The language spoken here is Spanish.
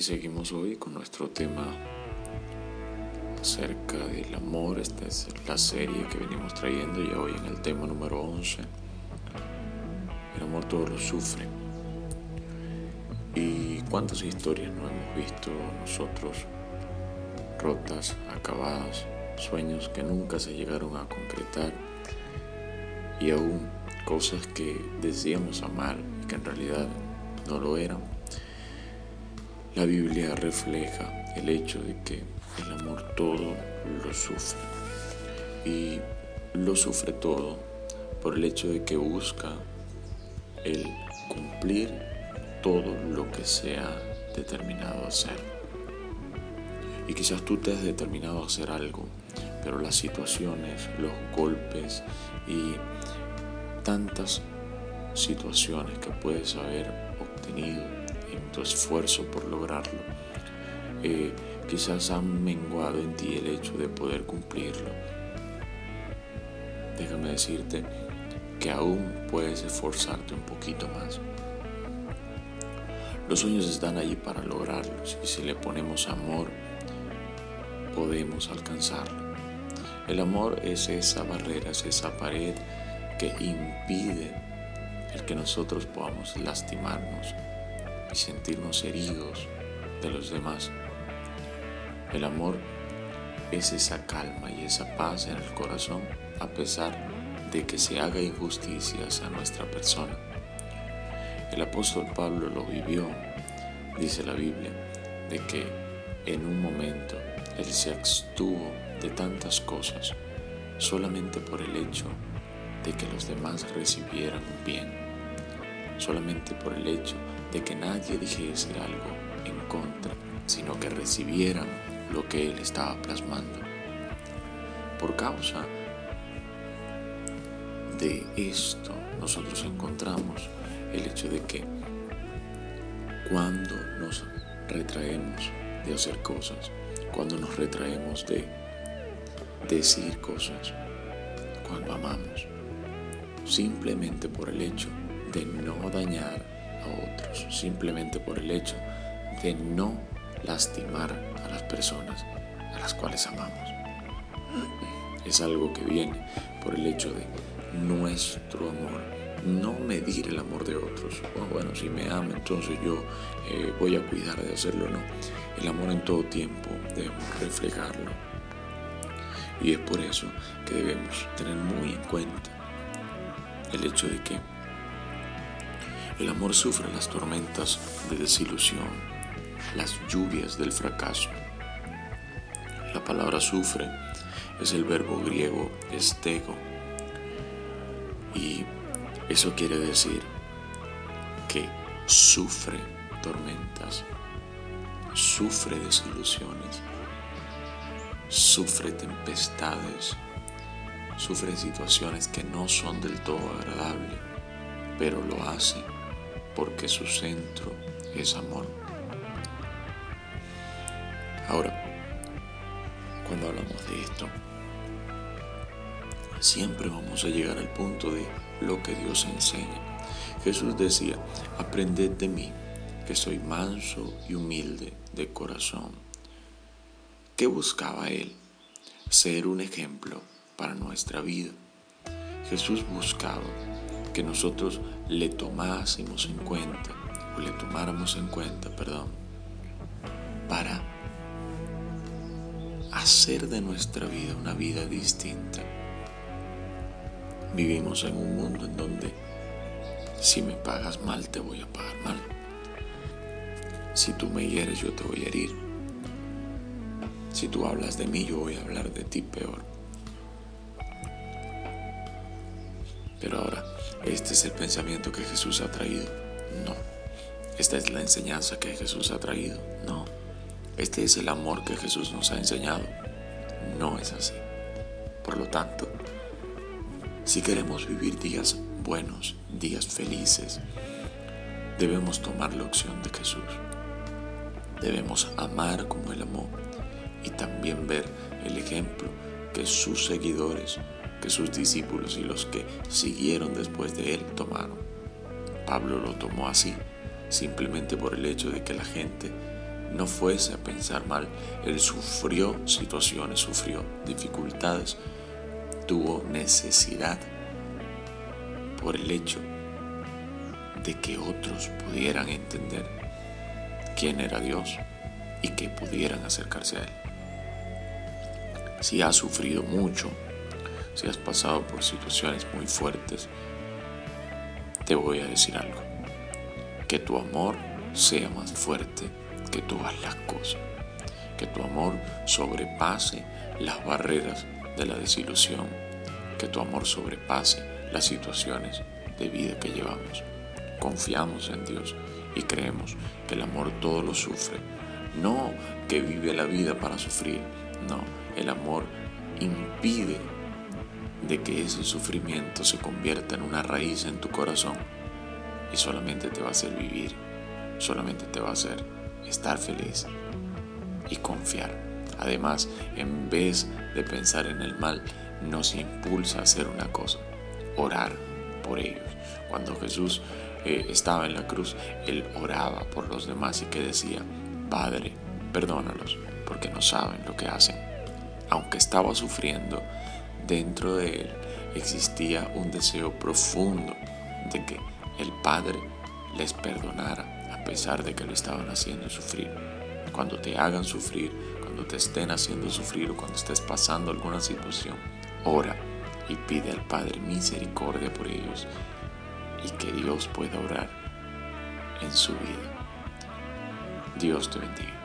Y seguimos hoy con nuestro tema acerca del amor. Esta es la serie que venimos trayendo y hoy en el tema número 11. El amor todo lo sufre. ¿Y cuántas historias no hemos visto nosotros rotas, acabadas, sueños que nunca se llegaron a concretar y aún cosas que decíamos amar y que en realidad no lo eran? La Biblia refleja el hecho de que el amor todo lo sufre. Y lo sufre todo por el hecho de que busca el cumplir todo lo que se ha determinado a hacer. Y quizás tú te has determinado a hacer algo, pero las situaciones, los golpes y tantas situaciones que puedes haber obtenido en tu esfuerzo por lograrlo. Eh, quizás han menguado en ti el hecho de poder cumplirlo. Déjame decirte que aún puedes esforzarte un poquito más. Los sueños están allí para lograrlos y si le ponemos amor, podemos alcanzarlo. El amor es esa barrera, es esa pared que impide el que nosotros podamos lastimarnos sentirnos heridos de los demás. El amor es esa calma y esa paz en el corazón a pesar de que se haga injusticias a nuestra persona. El apóstol Pablo lo vivió, dice la Biblia, de que en un momento él se abstuvo de tantas cosas solamente por el hecho de que los demás recibieran un bien, solamente por el hecho de que nadie dijese algo en contra, sino que recibieran lo que él estaba plasmando. Por causa de esto, nosotros encontramos el hecho de que cuando nos retraemos de hacer cosas, cuando nos retraemos de decir cosas, cuando amamos, simplemente por el hecho de no dañar a otros, simplemente por el hecho de no lastimar a las personas a las cuales amamos. Es algo que viene por el hecho de nuestro amor, no medir el amor de otros. Bueno, si me ama, entonces yo eh, voy a cuidar de hacerlo. No, el amor en todo tiempo debemos reflejarlo. Y es por eso que debemos tener muy en cuenta el hecho de que el amor sufre las tormentas de desilusión, las lluvias del fracaso. La palabra sufre es el verbo griego estego y eso quiere decir que sufre tormentas, sufre desilusiones, sufre tempestades, sufre situaciones que no son del todo agradables, pero lo hace porque su centro es amor. Ahora, cuando hablamos de esto, siempre vamos a llegar al punto de lo que Dios enseña. Jesús decía, aprended de mí, que soy manso y humilde de corazón. ¿Qué buscaba Él? Ser un ejemplo para nuestra vida. Jesús buscaba que nosotros le tomásemos en cuenta, o le tomáramos en cuenta, perdón, para hacer de nuestra vida una vida distinta. Vivimos en un mundo en donde si me pagas mal, te voy a pagar mal. Si tú me hieres, yo te voy a herir. Si tú hablas de mí, yo voy a hablar de ti peor. Pero ahora, este es el pensamiento que Jesús ha traído. No. Esta es la enseñanza que Jesús ha traído. No. Este es el amor que Jesús nos ha enseñado. No es así. Por lo tanto, si queremos vivir días buenos, días felices, debemos tomar la opción de Jesús. Debemos amar como Él amó y también ver el ejemplo que sus seguidores que sus discípulos y los que siguieron después de él tomaron. Pablo lo tomó así, simplemente por el hecho de que la gente no fuese a pensar mal, Él sufrió situaciones, sufrió dificultades, tuvo necesidad por el hecho de que otros pudieran entender quién era Dios y que pudieran acercarse a Él. Si has sufrido mucho, si has pasado por situaciones muy fuertes, te voy a decir algo. Que tu amor sea más fuerte que todas las cosas. Que tu amor sobrepase las barreras de la desilusión. Que tu amor sobrepase las situaciones de vida que llevamos. Confiamos en Dios y creemos que el amor todo lo sufre. No que vive la vida para sufrir. No, el amor impide de que ese sufrimiento se convierta en una raíz en tu corazón y solamente te va a hacer vivir, solamente te va a hacer estar feliz y confiar. Además, en vez de pensar en el mal, nos impulsa a hacer una cosa, orar por ellos. Cuando Jesús eh, estaba en la cruz, Él oraba por los demás y que decía, Padre, perdónalos, porque no saben lo que hacen. Aunque estaba sufriendo, dentro de Él existía un deseo profundo de que el Padre les perdonara a pesar de que lo estaban haciendo sufrir. Cuando te hagan sufrir, cuando te estén haciendo sufrir o cuando estés pasando alguna situación, ora y pide al Padre misericordia por ellos y que Dios pueda orar en su vida. Dios te bendiga.